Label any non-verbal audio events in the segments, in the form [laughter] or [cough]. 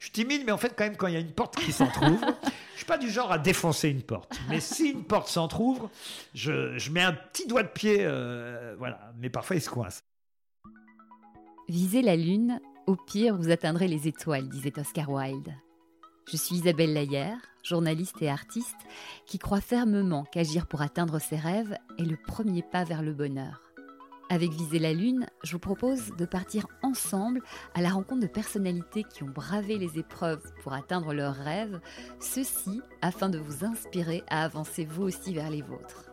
Je suis timide, mais en fait, quand même, quand il y a une porte qui s'entrouvre, je suis pas du genre à défoncer une porte. Mais si une porte s'entrouvre, je, mets un petit doigt de pied, euh, voilà. Mais parfois, il se coince. Visez la lune, au pire, vous atteindrez les étoiles, disait Oscar Wilde. Je suis Isabelle Laillère, journaliste et artiste, qui croit fermement qu'agir pour atteindre ses rêves est le premier pas vers le bonheur. Avec Viser la Lune, je vous propose de partir ensemble à la rencontre de personnalités qui ont bravé les épreuves pour atteindre leurs rêves, ceci afin de vous inspirer à avancer vous aussi vers les vôtres.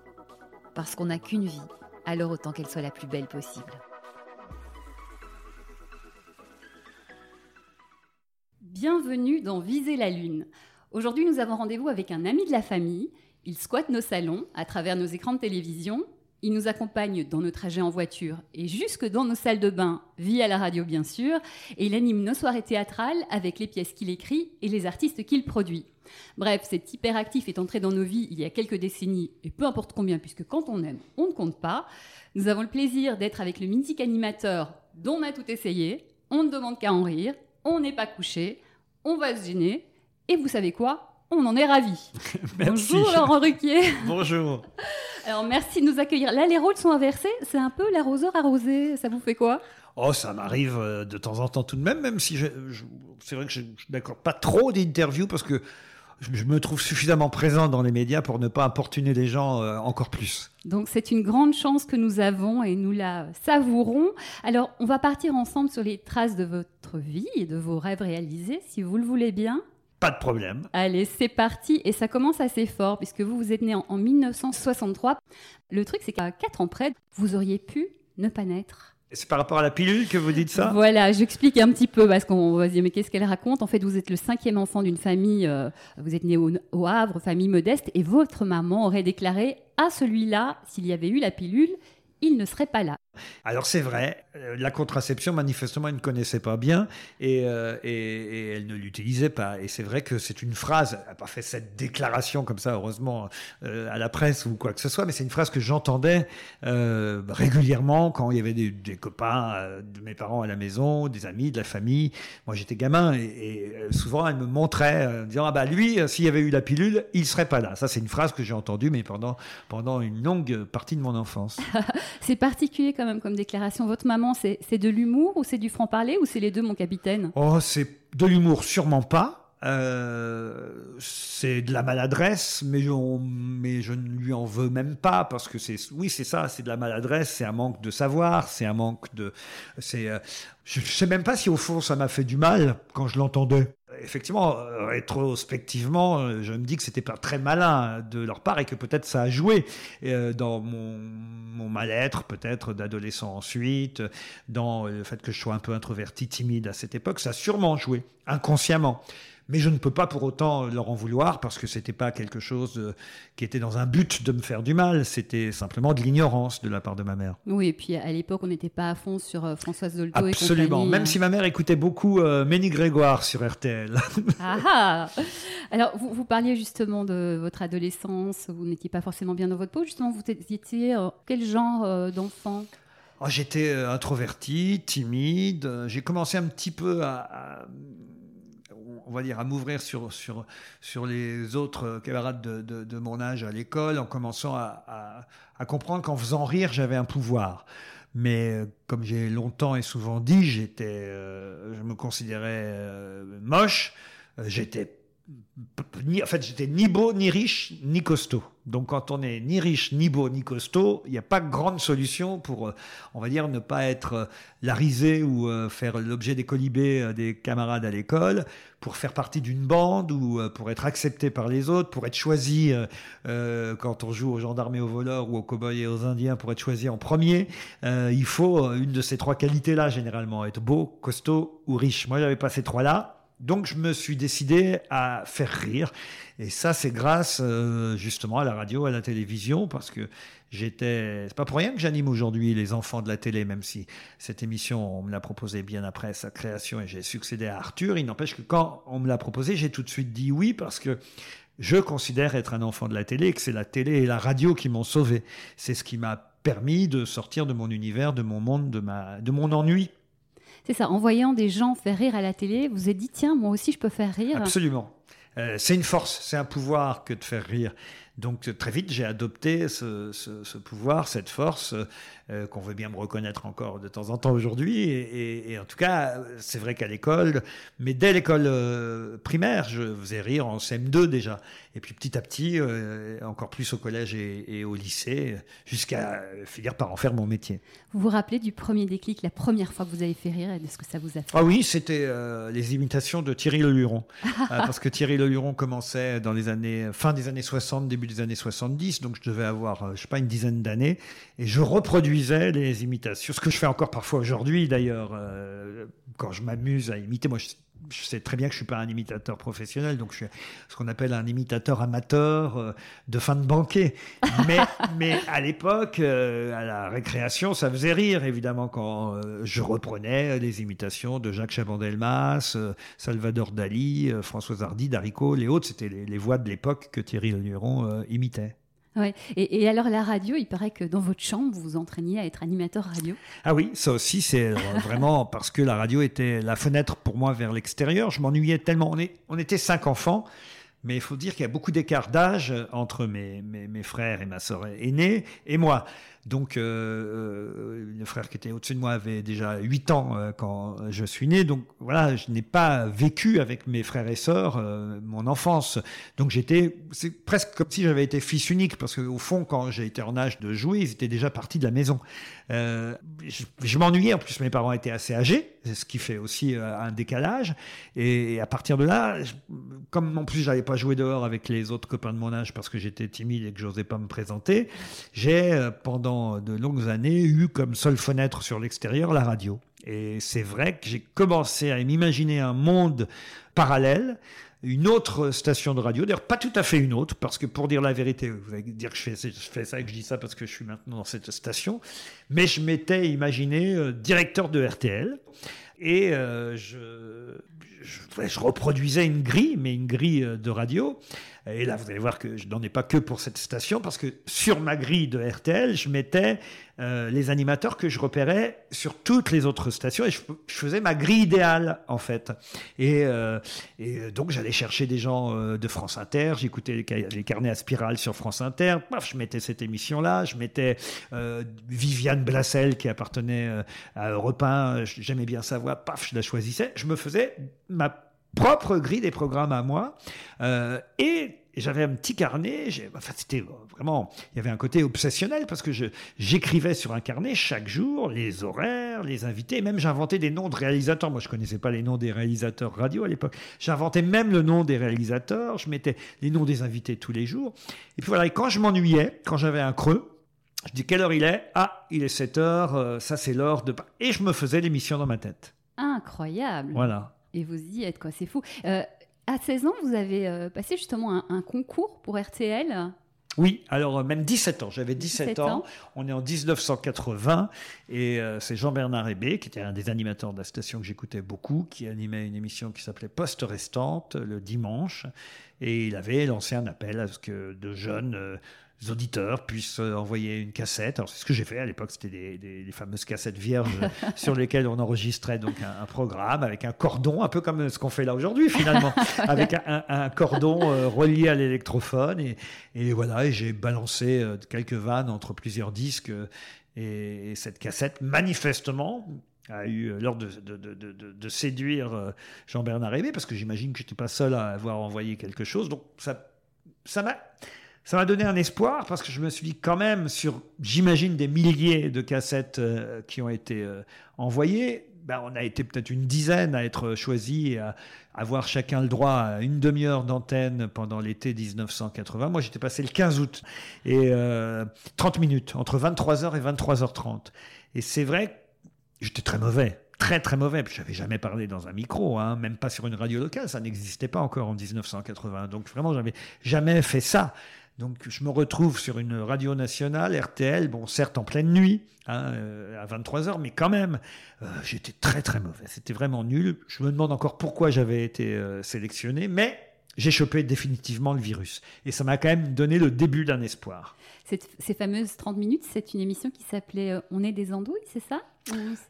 Parce qu'on n'a qu'une vie, alors autant qu'elle soit la plus belle possible. Bienvenue dans Viser la Lune. Aujourd'hui, nous avons rendez-vous avec un ami de la famille. Il squatte nos salons à travers nos écrans de télévision il nous accompagne dans nos trajets en voiture et jusque dans nos salles de bain, via la radio bien sûr, et il anime nos soirées théâtrales avec les pièces qu'il écrit et les artistes qu'il produit. Bref, cet hyperactif est entré dans nos vies il y a quelques décennies, et peu importe combien, puisque quand on aime, on ne compte pas. Nous avons le plaisir d'être avec le mythique animateur dont on a tout essayé, on ne demande qu'à en rire, on n'est pas couché, on va se gêner, et vous savez quoi? On en est ravis. [laughs] Bonjour Laurent Ruquier. Bonjour. Alors merci de nous accueillir. Là, les rôles sont inversés. C'est un peu l'arroseur arrosé. Ça vous fait quoi? Oh, ça m'arrive euh, de temps en temps tout de même, même si c'est vrai que je n'accorde pas trop d'interviews parce que je me trouve suffisamment présent dans les médias pour ne pas importuner les gens euh, encore plus. Donc c'est une grande chance que nous avons et nous la savourons. Alors on va partir ensemble sur les traces de votre vie et de vos rêves réalisés, si vous le voulez bien. Pas de problème. Allez, c'est parti. Et ça commence assez fort, puisque vous, vous êtes né en, 1963. Le truc, c'est qu'à 4 ans près, vous auriez pu ne pas naître. C'est par rapport à la pilule que vous dites ça? Voilà, j'explique un petit peu parce qu'on va se dire mais qu'est-ce qu'elle raconte? En fait, vous êtes le cinquième enfant d'une famille, euh, vous êtes né au, au, Havre, famille modeste, et votre maman aurait déclaré à celui-là, s'il y avait eu la pilule, il ne serait pas là. Alors c'est vrai, euh, la contraception manifestement elle ne connaissait pas bien euh, et, elle ne l'utilisait pas. Et c'est vrai que c'est une phrase, elle n'a pas fait cette déclaration comme ça heureusement euh, à la presse ou quoi que ce soit, mais c'est une phrase que j'entendais régulièrement quand il y avait des, copains de mes parents à la maison, des amis, de la famille. Moi j'étais gamin et, souvent elle me montrait en disant ah bah lui s'il y avait eu la pilule il serait pas là. Ça c'est une phrase que j'ai entendue mais pendant pendant une longue partie de mon enfance. [laughs] c'est particulier quand même comme déclaration. Votre maman, c'est de l'humour ou c'est du franc-parler ou c'est les deux, mon capitaine? Oh, c'est de l'humour, sûrement pas. Euh, c'est de la maladresse, mais, je ne lui en veux même pas parce que c'est oui c'est ça, c'est de la maladresse, c'est un manque de savoir, c'est un manque de, c'est, euh, je, ne sais même pas si au fond ça m'a fait du mal quand je l'entendais effectivement, euh, rétrospectivement, euh, je me dis que c'était pas très malin de leur part et que peut-être ça a joué euh, dans mon, mon mal-être, peut-être d'adolescent ensuite, dans le fait que je sois un peu introverti, timide à cette époque. Ça a sûrement joué, inconsciemment. Mais je ne peux pas pour autant leur en vouloir parce que c'était pas quelque chose euh, qui était dans un but de me faire du mal. C'était simplement de l'ignorance de la part de ma mère. Oui, et puis à l'époque, on n'était pas à fond sur euh, Françoise Dolto Absolument. Même hein. si ma mère écoutait beaucoup euh, Ménie Grégoire sur RTL. [laughs] ah, ah Alors, vous, vous, parliez justement de votre adolescence. Vous n'étiez pas forcément bien dans votre peau. Justement, vous étiez quel genre d'enfant? Oh, J'étais introverti, timide. J'ai commencé un petit peu à on va dire, à m'ouvrir sur, sur, sur les autres camarades de, de, mon âge à l'école, en commençant à, à, comprendre qu'en faisant rire, j'avais un pouvoir. Mais euh, comme j'ai longtemps et souvent dit, j'étais, euh, je me considérais euh, moche. J'étais en fait, j'étais ni beau, ni riche, ni costaud. Donc, quand on est ni riche, ni beau, ni costaud, il n'y a pas de grande solution pour, euh, on va dire, ne pas être euh, la risée ou euh, faire l'objet des colibés des camarades à l'école, pour faire partie d'une bande ou pour être accepté par les autres, pour être choisi quand on joue aux gendarmes et aux voleurs ou aux cow-boys et aux indiens, pour être choisi en premier. il faut une de ces trois qualités-là, généralement, être beau, costaud ou riche. Moi, j'avais pas ces trois-là. Donc je me suis décidé à faire rire. Et ça, c'est grâce euh, justement à la radio, à la télévision, parce que j'étais. C'est pas pour rien que j'anime aujourd'hui les enfants de la télé, même si cette émission, on me l'a proposée bien après sa création et j'ai succédé à Arthur. Il n'empêche que quand on me l'a proposé, j'ai tout de suite dit oui, parce que je considère être un enfant de la télé que c'est la télé et la radio qui m'ont sauvé. C'est ce qui m'a permis de sortir de mon univers, de mon monde, de, ma, de mon ennui C'est ça, en voyant des gens faire rire à la télé, vous vous êtes dit, tiens, moi aussi je peux faire rire. Absolument. Euh, c'est une force, c'est un pouvoir que de faire rire. Donc très vite, j'ai adopté ce, pouvoir, cette force euh, qu'on veut bien me reconnaître encore de temps en temps aujourd'hui. Et, en tout cas, c'est vrai qu'à l'école, mais dès l'école euh, primaire, je faisais rire en CM2 déjà. Et puis petit à petit, euh, encore plus au collège et, au lycée, jusqu'à finir par en faire mon métier. Vous vous rappelez du premier déclic, la première fois que vous avez fait rire et de ce que ça vous a fait? Ah oui, c'était les imitations de Thierry Leluron. [laughs] parce que Thierry Leluron commençait dans les années, fin des années 60, début des années 70, donc je devais avoir, euh, je sais pas, une dizaine d'années, et je reproduisais les imitations, ce que je fais encore parfois aujourd'hui d'ailleurs, euh, quand je m'amuse à imiter. Moi, je, sais très bien que je suis pas un imitateur professionnel, donc je suis ce qu'on appelle un imitateur amateur euh, de fin de banquet. Mais, [laughs] mais à l'époque, à la récréation, ça faisait rire, évidemment, quand je reprenais les imitations de Jacques Chaban-Delmas, Salvador Dali, François Hardy, Darico, les autres. C'était les, les, voix de l'époque que Thierry Lenuron imitait. Ouais. Et, alors la radio, il paraît que dans votre chambre, vous vous entraîniez à être animateur radio. Ah oui, ça aussi, c'est [laughs] vraiment parce que la radio était la fenêtre pour moi vers l'extérieur. Je m'ennuyais tellement. On, est, on était cinq enfants. Mais il faut dire qu'il y a beaucoup d'écart d'âge entre mes, mes, mes, frères et ma sœur aînée et moi. Donc, euh, euh, le frère qui était au-dessus de moi avait déjà 8 ans euh, quand je suis né. Donc, voilà, je n'ai pas vécu avec mes frères et sœurs mon enfance. Donc, j'étais, c'est presque comme si j'avais été fils unique, parce qu'au fond, quand j'ai été en âge de jouer, ils étaient déjà partis de la maison. je, m'ennuyais, en plus, mes parents étaient assez âgés, ce qui fait aussi un décalage. Et, à partir de là, comme en plus, j'avais pas joué dehors avec les autres copains de mon âge parce que j'étais timide et que j'osais pas me présenter, j'ai, pendant de longues années eu comme seule fenêtre sur l'extérieur la radio. Et c'est vrai que j'ai commencé à m'imaginer un monde parallèle, une autre station de radio, d'ailleurs pas tout à fait une autre, parce que pour dire la vérité, vous allez dire que je fais, ça et que je dis ça parce que je suis maintenant dans cette station, mais je m'étais imaginé euh, directeur de RTL. Et euh, je, je, reproduisais une grille, mais une grille euh, de radio. Et là, vous allez voir que je n'en ai pas que pour cette station, parce que sur ma grille de RTL, je mettais euh, les animateurs que je repérais sur toutes les autres stations, et je, faisais ma grille idéale, en fait. Et, euh, et donc, j'allais chercher des gens de France Inter, j'écoutais les, carnets à spirale sur France Inter, paf, je mettais cette émission-là, je mettais Viviane Blassel, qui appartenait à Europe 1, j'aimais bien sa voix, paf, je la choisissais. Je me faisais ma propre grille des programmes à moi. Euh, et j'avais un petit carnet. Enfin, c'était vraiment. Il y avait un côté obsessionnel parce que j'écrivais sur un carnet chaque jour les horaires, les invités. Même j'inventais des noms de réalisateurs. Moi, je connaissais pas les noms des réalisateurs radio à l'époque. J'inventais même le nom des réalisateurs. Je mettais les noms des invités tous les jours. Et puis voilà. Et quand je m'ennuyais, quand j'avais un creux, je dis quelle heure il est? Ah, il est 7 heures. Euh, ça, c'est l'heure de. Et je me faisais l'émission dans ma tête. Incroyable. Voilà. Et vous y êtes, quoi. C'est fou. Euh, à 16 ans, vous avez euh, passé justement un, concours pour RTL. Oui, alors euh, même 17 ans. J'avais 17, ans. On est en 1980 et c'est Jean-Bernard Hébé, qui était un des animateurs de la station que j'écoutais beaucoup, qui animait une émission qui s'appelait Poste Restante le dimanche. Et il avait lancé un appel à ce que de jeunes auditeurs puissent euh, envoyer une cassette. Alors c'est ce que j'ai fait. À l'époque, c'était des, fameuses cassettes vierges [laughs] sur lesquelles on enregistrait donc un, programme avec un cordon, un peu comme ce qu'on fait là aujourd'hui finalement, [laughs] avec un, cordon euh, relié à l'électrophone. Et, voilà, et j'ai balancé euh, quelques vannes entre plusieurs disques. Et, cette cassette manifestement a eu l'ordre de, de, séduire Jean-Bernard Hébé, parce que j'imagine que je n'étais pas seul à avoir envoyé quelque chose. Donc ça, ça m'a ça m'a donné un espoir parce que je me suis dit quand même sur, j'imagine, des milliers de cassettes euh, qui ont été euh, envoyées. Ben, on a été peut-être une dizaine à être choisis et à avoir chacun le droit à une demi-heure d'antenne pendant l'été 1980. Moi, j'étais passé le 15 août et 30 euh, minutes entre 23h et 23h30. Et c'est vrai, j'étais très mauvais très très mauvais. Je n'avais jamais parlé dans un micro, hein, même pas sur une radio locale, ça n'existait pas encore en 1980. Donc vraiment, j'avais jamais fait ça. Donc je me retrouve sur une radio nationale, RTL, bon certes en pleine nuit, hein, euh, à 23h, mais quand même, euh, j'étais très très mauvais. C'était vraiment nul. Je me demande encore pourquoi j'avais été euh, sélectionné, mais j'ai chopé définitivement le virus. Et ça m'a quand même donné le début d'un espoir. ces fameuses 30 minutes, c'est une émission qui s'appelait On est des andouilles, c'est ça?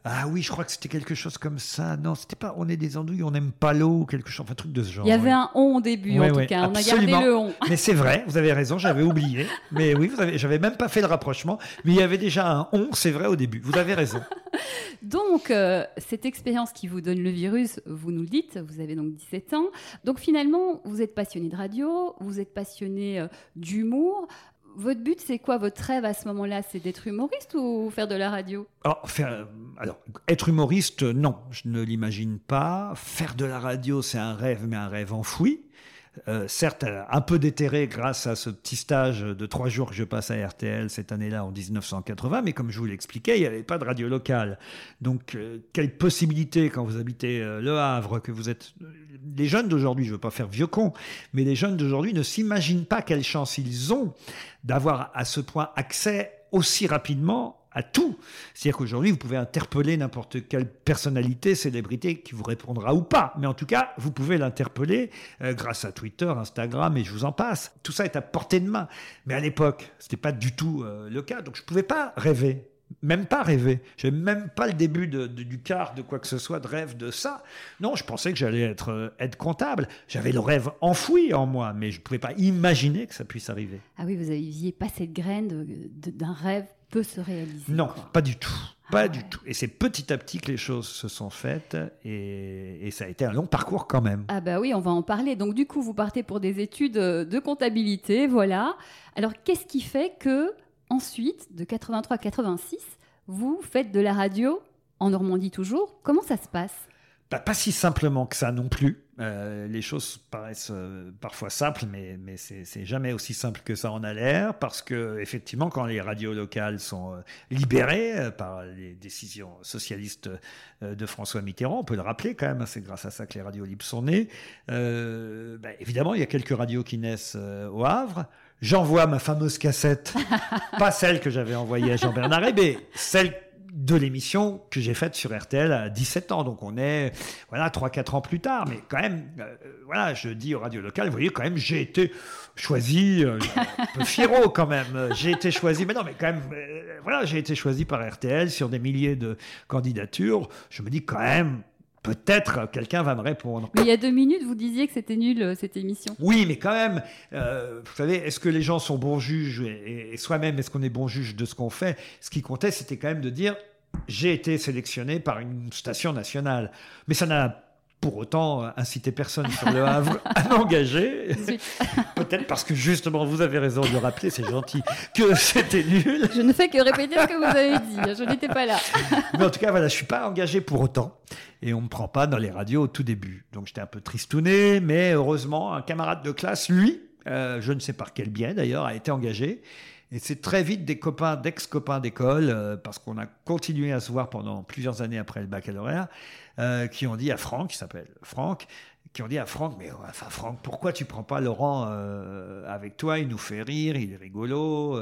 Ah oui, je crois que c'était quelque chose comme ça. Non, c'était pas on est des andouilles, on n'aime pas l'eau, quelque chose, enfin, un truc de ce genre. Il y avait un on au début, en tout cas. On a gardé le on. Mais c'est vrai, vous avez raison, j'avais [laughs] oublié. mais oui, vous avez, j'avais même pas fait le rapprochement. Mais il y avait déjà un on, c'est vrai, au début. Vous avez raison. [laughs] donc, euh, cette expérience qui vous donne le virus, vous nous le dites, vous avez donc 17 ans. Donc finalement, vous êtes passionné de radio, vous êtes passionné euh, d'humour. Votre but, c'est quoi votre rêve à ce moment-là? C'est d'être humoriste ou faire de la radio? Alors, faire, alors, être humoriste, non, je ne l'imagine pas. Faire de la radio, c'est un rêve, mais un rêve enfoui. Euh, certes, un peu déterré grâce à ce petit stage de trois jours que je passe à RTL cette année-là en 1980, mais comme je vous l'expliquais, il n'y avait pas de radio locale. Donc, euh, quelle possibilité quand vous habitez euh, Le Havre, que vous êtes... Les jeunes d'aujourd'hui, je ne veux pas faire vieux con, mais les jeunes d'aujourd'hui ne s'imaginent pas quelle chance ils ont d'avoir à ce point accès aussi rapidement à tout. C'est-à-dire qu'aujourd'hui, vous pouvez interpeller n'importe quelle personnalité, célébrité qui vous répondra ou pas. Mais en tout cas, vous pouvez l'interpeller euh, grâce à Twitter, Instagram et je vous en passe. Tout ça est à portée de main. Mais à l'époque, ce n'était pas du tout euh, le cas. Donc je ne pouvais pas rêver. Même pas rêver. Je n'avais même pas le début du quart de quoi que ce soit de rêve de ça. Non, je pensais que j'allais être, euh, être comptable. J'avais le rêve enfoui en moi, mais je ne pouvais pas imaginer que ça puisse arriver. Ah oui, vous aviez pas cette graine d'un rêve peut se réaliser. Non, pas du tout. Pas ah du tout. Et c'est petit à petit que les choses se sont faites et, ça a été un long parcours quand même. Ah bah oui, on va en parler. Donc du coup, vous partez pour des études de comptabilité, voilà. Alors qu'est-ce qui fait que ensuite, de 83 à 86, vous faites de la radio en Normandie toujours Comment ça se passe? Pas si simplement que ça non plus. Euh, les choses paraissent euh, parfois simples, mais, mais c'est jamais aussi simple que ça en a l'air, parce que effectivement, quand les radios locales sont euh, libérées par les décisions socialistes de François Mitterrand, on peut le rappeler quand même, hein, c'est grâce à ça que les radios libres sont nées. Ben, évidemment, il y a quelques radios qui naissent au Havre. J'envoie ma fameuse cassette, [laughs] pas celle que j'avais envoyée à Jean-Bernard mais celle de l'émission que j'ai faite sur RTL à 17 ans. Donc on est voilà 3-4 ans plus tard. Mais quand même, euh, voilà, je dis aux radios locales, vous voyez, quand même, j'ai été choisi, euh, un peu [laughs] quand même. J'ai été choisi, mais non, mais quand même, euh, voilà, j'ai été choisi par RTL sur des milliers de candidatures. Je me dis quand même, peut-être quelqu'un va me répondre. Mais il y a deux minutes, vous disiez que c'était nul cette émission. Oui, mais quand même, vous savez, est-ce que les gens sont bons juges et, et soi-même, est-ce qu'on est bon juge de ce qu'on fait? Ce qui comptait, c'était quand même de dire j'ai été sélectionné par une station nationale. Mais ça n'a pour autant incité personne sur le Havre [laughs] à m'engager. [laughs] Peut-être parce que justement, vous avez raison de le rappeler, c'est gentil, que c'était nul. Je ne fais que répéter ce que vous avez dit, je n'étais pas là. [laughs] Mais en tout cas, voilà, je ne suis pas engagé pour autant. Et on ne me prend pas dans les radios au tout début. Donc j'étais un peu tristouné, mais heureusement, un camarade de classe, lui, euh, je ne sais par quel biais d'ailleurs, a été engagé. Et c'est très vite des copains, d'ex-copains d'école, euh, parce qu'on a continué à se voir pendant plusieurs années après le baccalauréat, euh, qui ont dit à Franck, qui s'appelle Franck, qui ont dit à Franck, mais enfin Franck, pourquoi tu prends pas Laurent euh, avec toi? Il nous fait rire, il est rigolo,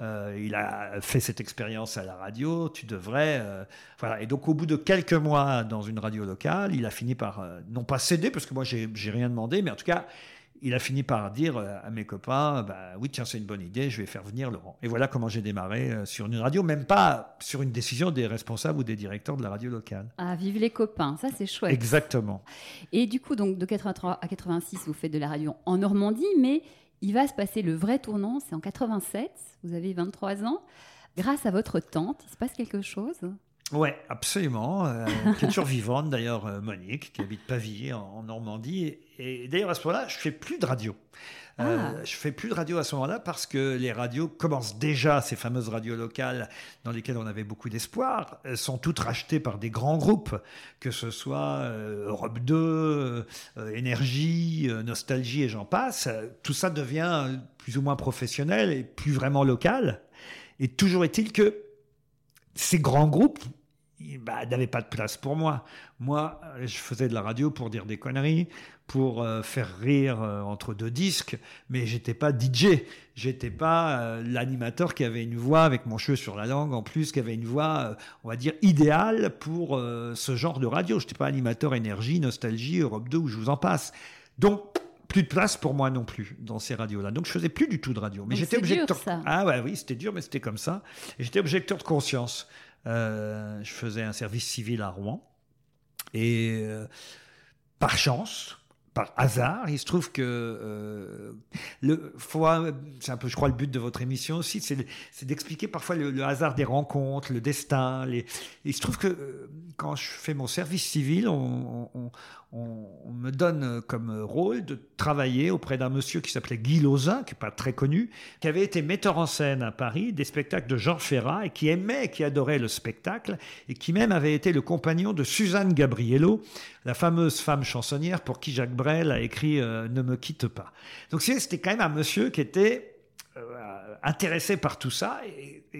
il a fait cette expérience à la radio, tu devrais... voilà. Et donc au bout de quelques mois dans une radio locale, il a fini par, non pas céder, parce que moi j'ai rien demandé, mais en tout cas il a fini par dire euh, à mes copains, bah, oui, tiens, c'est une bonne idée, je vais faire venir Laurent. Et voilà comment j'ai démarré euh, sur une radio, même pas sur une décision des responsables ou des directeurs de la radio locale. Ah, vive les copains, ça c'est chouette. Exactement. Et du coup, donc de 83 à 86, vous faites de la radio en Normandie, mais il va se passer le vrai tournant, c'est en 87, vous avez 23 ans. Grâce à votre tante, il se passe quelque chose? Oui, absolument. Euh, [laughs] toujours vivante, d'ailleurs, euh, Monique, qui habite Pavilly, en, Normandie. Et, d'ailleurs, à ce moment-là, je fais plus de radio. Euh, ah. Je fais plus de radio à ce moment-là parce que les radios commencent déjà, ces fameuses radios locales dans lesquelles on avait beaucoup d'espoir, sont toutes rachetées par des grands groupes, que ce soit Europe 2, Énergie, Nostalgie et j'en passe. Tout ça devient plus ou moins professionnel et plus vraiment local. Et toujours est-il que ces grands groupes bah, n'avaient pas de place pour moi. Moi, je faisais de la radio pour dire des conneries, pour euh, faire rire euh, entre deux disques, mais j'étais pas DJ. J'étais pas euh, l'animateur qui avait une voix avec mon cheveu sur la langue, en plus, qui avait une voix, on va dire, idéale pour ce genre de radio. J'étais pas animateur énergie, nostalgie, Europe 2, où je vous en passe. Donc, plus de place pour moi non plus dans ces radios-là. Donc je faisais plus du tout de radio. Mais j'étais objecteur. ah ouais, oui, c'était dur, mais c'était comme ça. Et j'étais objecteur de conscience. je faisais un service civil à Rouen. Et par chance, par hasard. Il se trouve que euh, le, c'est un peu, je crois, le but de votre émission aussi, c'est, d'expliquer parfois le, hasard des rencontres, le destin. Les, il se trouve que euh, quand je fais mon service civil, on, me donne comme rôle de travailler auprès d'un monsieur qui s'appelait Guy Lauzin, qui n'est pas très connu, qui avait été metteur en scène à Paris des spectacles de Jean Ferrat et qui aimait, qui adorait le spectacle et qui même avait été le compagnon de Suzanne Gabriello, la fameuse femme chansonnière pour qui Jacques Brel a écrit euh, Ne me quitte pas. Donc c'était quand même un monsieur qui était euh, intéressé par tout ça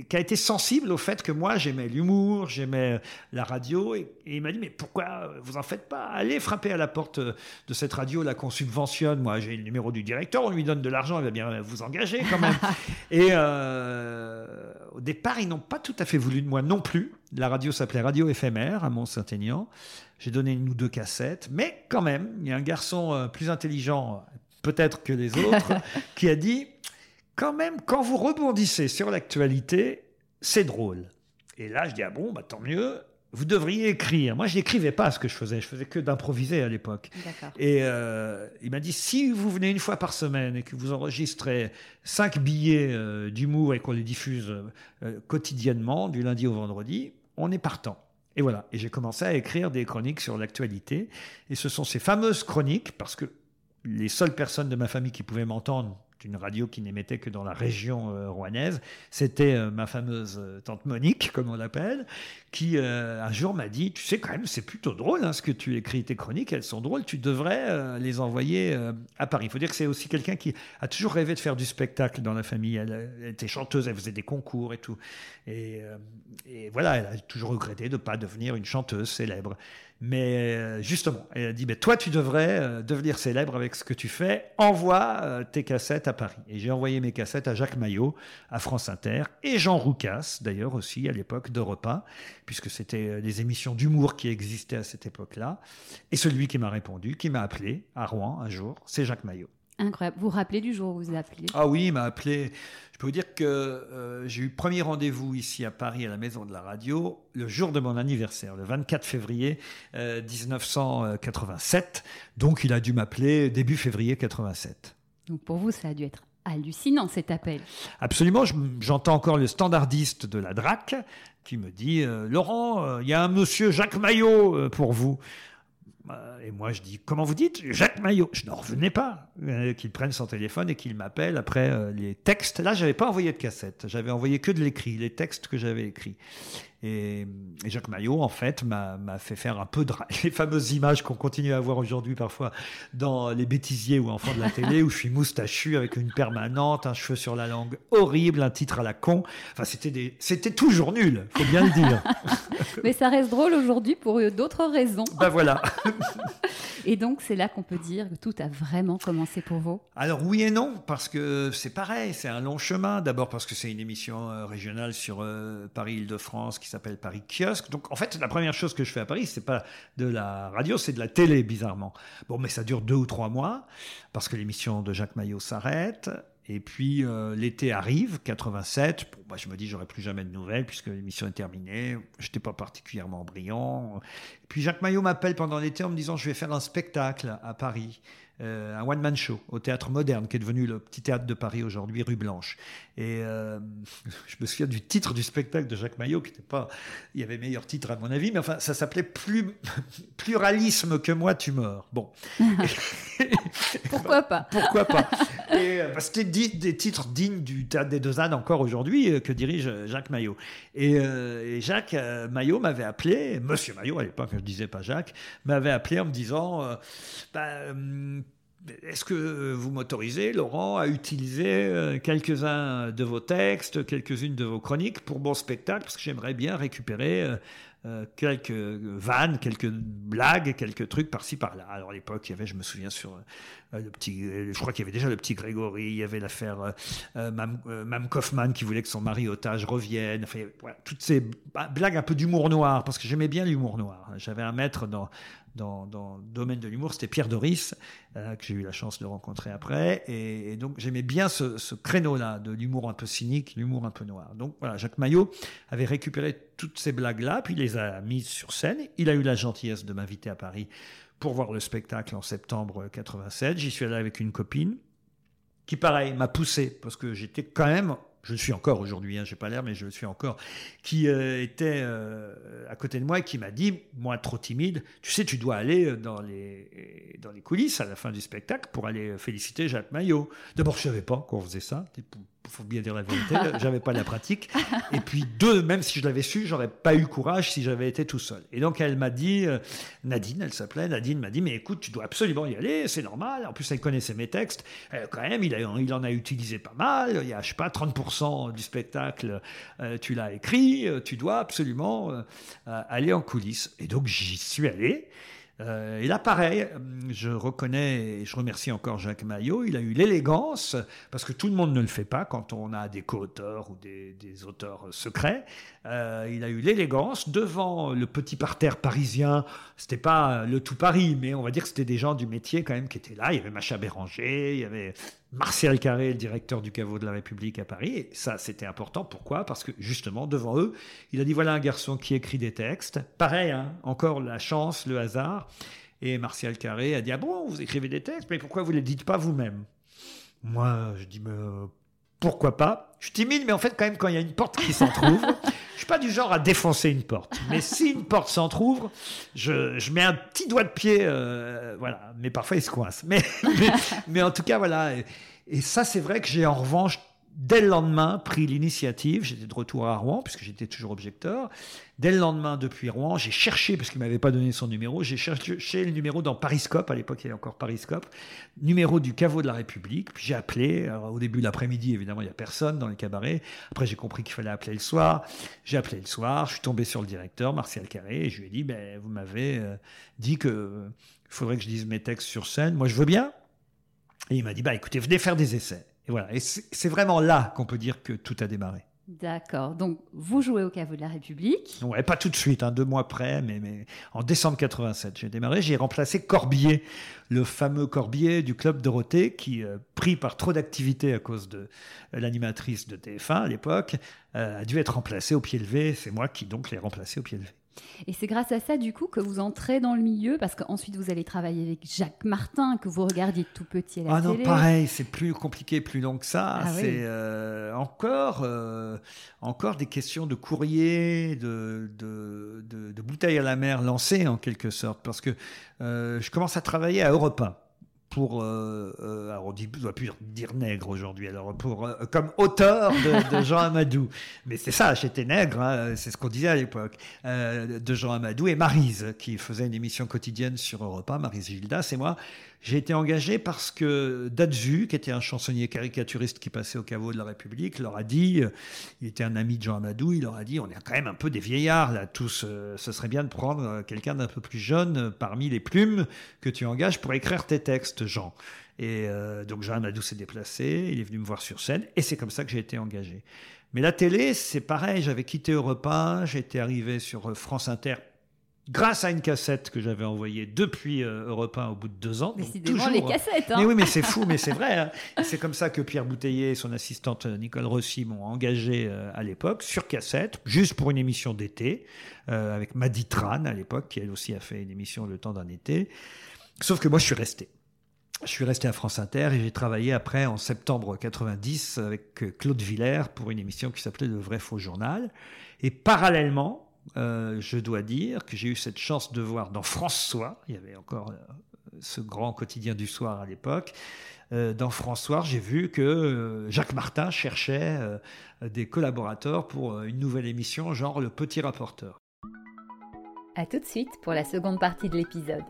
qui a été sensible au fait que moi j'aimais l'humour, j'aimais la radio et, il m'a dit mais pourquoi vous en faites pas? Allez frapper à la porte de cette radio là qu'on subventionne. Moi j'ai le numéro du directeur, on lui donne de l'argent, il va bien vous engager quand même. [laughs] et euh, au départ ils n'ont pas tout à fait voulu de moi non plus. La radio s'appelait Radio Éphémère à Mont-Saint-Aignan. J'ai donné une ou deux cassettes, mais quand même il y a un garçon euh, plus intelligent peut-être que les autres [laughs] qui a dit quand même, quand vous rebondissez sur l'actualité, c'est drôle. Et là, je dis, ah bon, bah, tant mieux, vous devriez écrire. Moi, je n'écrivais pas ce que je faisais, je faisais que d'improviser à l'époque. Et euh, il m'a dit, si vous venez une fois par semaine et que vous enregistrez cinq billets euh, d'humour et qu'on les diffuse euh, quotidiennement, du lundi au vendredi, on est partant. Et voilà, et j'ai commencé à écrire des chroniques sur l'actualité. Et ce sont ces fameuses chroniques, parce que les seules personnes de ma famille qui pouvaient m'entendre, une radio qui n'émettait que dans la région euh, rouennaise. C'était euh, ma fameuse euh, tante Monique, comme on l'appelle, qui un jour m'a dit, tu sais quand même, c'est plutôt drôle hein, ce que tu écris, tes chroniques, elles sont drôles, tu devrais les envoyer à Paris. Il faut dire que c'est aussi quelqu'un qui a toujours rêvé de faire du spectacle dans la famille. Elle, était chanteuse, elle faisait des concours et tout. Et, et voilà, elle a toujours regretté de ne pas devenir une chanteuse célèbre. Mais euh, justement, elle a dit, mais toi, tu devrais euh, devenir célèbre avec ce que tu fais. Envoie euh, tes cassettes à Paris. Et j'ai envoyé mes cassettes à Jacques Maillot, à France Inter, et Jean Roucas, d'ailleurs aussi, à l'époque d'Europe 1, puisque c'était des émissions d'humour qui existaient à cette époque-là. Et celui qui m'a répondu, qui m'a appelé à Rouen un jour, c'est Jacques Maillot. Incroyable. Vous vous rappelez du jour où vous appelez Ah oui, il m'a appelé. Je peux vous dire que euh, j'ai eu premier rendez-vous ici à Paris à la Maison de la Radio le jour de mon anniversaire, le 24 février 1987. Euh, Donc il a dû m'appeler début février 87. Donc pour vous, ça a dû être hallucinant cet appel. Absolument. J'entends encore le standardiste de la DRAC qui me dit euh, Laurent, il y a un monsieur Jacques Maillot pour vous. Et moi, je dis, comment vous dites? Jacques Maillot. Je n'en revenais pas euh, qu'il prenne son téléphone et qu'il m'appelle après euh, les textes. Là, j'avais pas envoyé de cassette. J'avais envoyé que de l'écrit, les textes que j'avais écrits. Et, Jacques Maillot, en fait, m'a fait faire un peu de [laughs] les fameuses images qu'on continue à voir aujourd'hui parfois dans les bêtisiers ou enfants de la télé, où je suis moustachu avec une permanente, un cheveu sur la langue horrible, un titre à la con. Enfin, c'était c'était toujours nul, faut bien le dire. [laughs] Mais ça reste drôle aujourd'hui pour d'autres raisons. Ben voilà. [laughs] et donc, c'est là qu'on peut dire que tout a vraiment commencé pour vous Alors, oui et non, parce que c'est pareil, c'est un long chemin. D'abord parce que c'est une émission euh, régionale sur euh, Paris-Île-de-France qui s'appelle Paris Kiosque. Donc, en fait, la première chose que je fais à Paris, c'est pas de la radio, c'est de la télé, bizarrement. Bon, mais ça dure deux ou trois mois, parce que l'émission de Jacques Maillot s'arrête. Et puis euh, l'été arrive, 87. Bon, bah, je me dis, j'aurai plus jamais de nouvelles puisque l'émission est terminée. Je n'étais pas particulièrement brillant. Et puis Jacques Maillot m'appelle pendant l'été en me disant, je vais faire un spectacle à Paris. Euh, un one-man show au théâtre moderne, qui est devenu le petit théâtre de Paris aujourd'hui, rue Blanche. Et euh, [laughs] je me souviens du titre du spectacle de Jacques Maillot, qui n'était pas. Il y avait meilleur titre à mon avis, mais enfin, ça s'appelait plus, [laughs] Pluralisme que moi, tu meurs. Bon. [laughs] Pourquoi pas? Pourquoi pas? Et euh, c'était des titres dignes du théâtre des Deux Ânes encore aujourd'hui, que dirige Jacques Maillot. Et, Jacques Maillot m'avait appelé, Monsieur Maillot à l'époque, je ne disais pas Jacques, m'avait appelé en me disant. Bah, est-ce que vous m'autorisez, Laurent, à utiliser euh, quelques-uns de vos textes, quelques-unes de vos chroniques pour mon spectacle? Parce que j'aimerais bien récupérer euh, euh, quelques vannes, quelques blagues, quelques trucs par-ci par-là. Alors à l'époque, il y avait, je me souviens, sur le petit, je crois qu'il y avait déjà le petit Grégory, il y avait l'affaire Mam, Mam, Kaufman qui voulait que son mari otage revienne. Enfin, toutes ces blagues un peu d'humour noir, parce que j'aimais bien l'humour noir. J'avais un maître dans, dans, le domaine de l'humour, c'était Pierre Doris, que j'ai eu la chance de rencontrer après. Et, donc j'aimais bien ce, ce créneau-là de l'humour un peu cynique, l'humour un peu noir. Donc voilà, Jacques Maillot avait récupéré toutes ces blagues-là, puis les a mises sur scène. Il a eu la gentillesse de m'inviter à Paris pour voir le spectacle en septembre 87. J'y suis allé avec une copine qui, pareil, m'a poussé parce que j'étais quand même je le suis encore aujourd'hui, hein, j'ai pas l'air, mais je le suis encore, qui euh, était euh, à côté de moi et qui m'a dit, moi trop timide, tu sais, tu dois aller euh, dans les, dans les coulisses à la fin du spectacle pour aller féliciter Jacques Maillot. D'abord, je savais pas qu'on faisait ça, il faut bien dire la vérité, [laughs] j'avais pas la pratique. Et puis deux, même si je l'avais su, j'aurais pas eu courage si j'avais été tout seul. Et donc elle m'a dit, Nadine, elle s'appelait, Nadine m'a dit, mais écoute, tu dois absolument y aller, c'est normal. En plus, elle connaissait mes textes. quand même, il, il en a utilisé pas mal. Il y a, je sais pas, 30% du spectacle, tu l'as écrit. Tu dois absolument aller en coulisses. Et donc j'y suis allé. Euh, et là, pareil, je reconnais et je remercie encore Jacques Maillot. Il a eu l'élégance, parce que tout le monde ne le fait pas quand on a des co-auteurs ou des, auteurs secrets. Euh, il a eu l'élégance devant le petit parterre parisien. C'était pas le tout Paris, mais on va dire que c'était des gens du métier quand même qui étaient là. Il y avait Macha Béranger, il y avait Martial Carré, le directeur du caveau de la République à Paris. Et ça, c'était important. Pourquoi? Parce que justement, devant eux, il a dit voilà un garçon qui écrit des textes. Pareil, hein, encore la chance, le hasard. Et Martial Carré a dit ah bon, vous écrivez des textes, mais pourquoi vous ne les dites pas vous-même? Moi, je dis mais euh, pourquoi pas? Je suis timide, mais en fait, quand même, quand il y a une porte qui s'entrouvre, [laughs] je suis pas du genre à défoncer une porte. Mais [laughs] si une porte s'entrouvre, je, je, mets un petit doigt de pied, euh, voilà. Mais parfois, il se coince. Mais, [laughs] mais, en tout cas, voilà. et ça, c'est vrai que j'ai en revanche dès le lendemain, pris l'initiative. J'étais de retour à Rouen, puisque j'étais toujours objecteur. Dès le lendemain, depuis Rouen, j'ai cherché, parce qu'il ne m'avait pas donné son numéro, j'ai cherché le numéro dans Pariscope. À l'époque, il y avait encore Pariscope. Numéro du caveau de la République. Puis j'ai appelé. au début de l'après-midi, évidemment, il n'y a personne dans les cabarets. Après, j'ai compris qu'il fallait appeler le soir. J'ai appelé le soir. Je suis tombé sur le directeur, Martial Carré, et je lui ai dit ben, Vous m'avez euh, dit qu'il faudrait que je dise mes textes sur scène. Moi, je veux bien. Et il m'a dit bah, écoutez, venez faire des essais. Et voilà. Et c'est vraiment là qu'on peut dire que tout a démarré. D'accord. Donc, vous jouez au caveau de la République Ouais, pas tout de suite, hein, deux mois après, mais, mais en décembre 87, j'ai démarré. J'ai remplacé Corbier, le fameux Corbier du Club Dorothée, qui, euh, pris par trop d'activité à cause de l'animatrice de TF1 à l'époque, euh, a dû être remplacé au pied levé. C'est moi qui donc l'ai remplacé au pied levé. Et c'est grâce à ça, du coup, que vous entrez dans le milieu, parce qu'ensuite vous allez travailler avec Jacques Martin, que vous regardiez tout petit à la ah télé. Ah non, pareil, c'est plus compliqué, plus long que ça. Ah c'est euh, encore, euh, encore des questions de courrier, de, de, de, bouteilles à la mer lancées en quelque sorte, parce que euh, je commence à travailler à Europe 1 pour, euh, euh, alors on ne doit plus dire nègre aujourd'hui, alors pour, euh, comme auteur de, Jean Amadou. [laughs] Mais c'est ça, j'étais nègre, hein, c'est ce qu'on disait à l'époque, de Jean Amadou et Marise, qui faisait une émission quotidienne sur Europe 1, Marise Gildas c'est moi. J'ai été engagé parce que Dadzu, qui était un chansonnier caricaturiste qui passait au caveau de la République, leur a dit, il était un ami de Jean Amadou, il leur a dit, on est quand même un peu des vieillards là, tous, ce serait bien de prendre quelqu'un d'un peu plus jeune parmi les plumes que tu engages pour écrire tes textes. Jean. Et euh, donc Jean Amadou s'est déplacé, il est venu me voir sur scène, et c'est comme ça que j'ai été engagé. Mais la télé, c'est pareil, j'avais quitté Europe 1, j'étais arrivé sur euh, France Inter grâce à une cassette que j'avais envoyée depuis euh, Europe 1 au bout de deux ans. Mais c'est toujours les cassettes. Hein. Mais oui, mais c'est fou, mais c'est [laughs] vrai. Hein. C'est comme ça que Pierre Bouteiller et son assistante Nicole Rossi m'ont engagé à l'époque sur cassette, juste pour une émission d'été, avec Maddy Tran à l'époque, qui elle aussi a fait une émission le temps d'un été. Sauf que moi, je suis resté. Je suis resté à France Inter et j'ai travaillé après en septembre 90 avec Claude Villers pour une émission qui s'appelait Le vrai faux journal. Et parallèlement, euh, je dois dire que j'ai eu cette chance de voir dans François, il y avait encore euh, ce grand quotidien du soir à l'époque, euh, dans François, j'ai vu que Jacques Martin cherchait des collaborateurs pour une nouvelle émission, genre Le Petit Rapporteur. A tout de suite pour la seconde partie de l'épisode.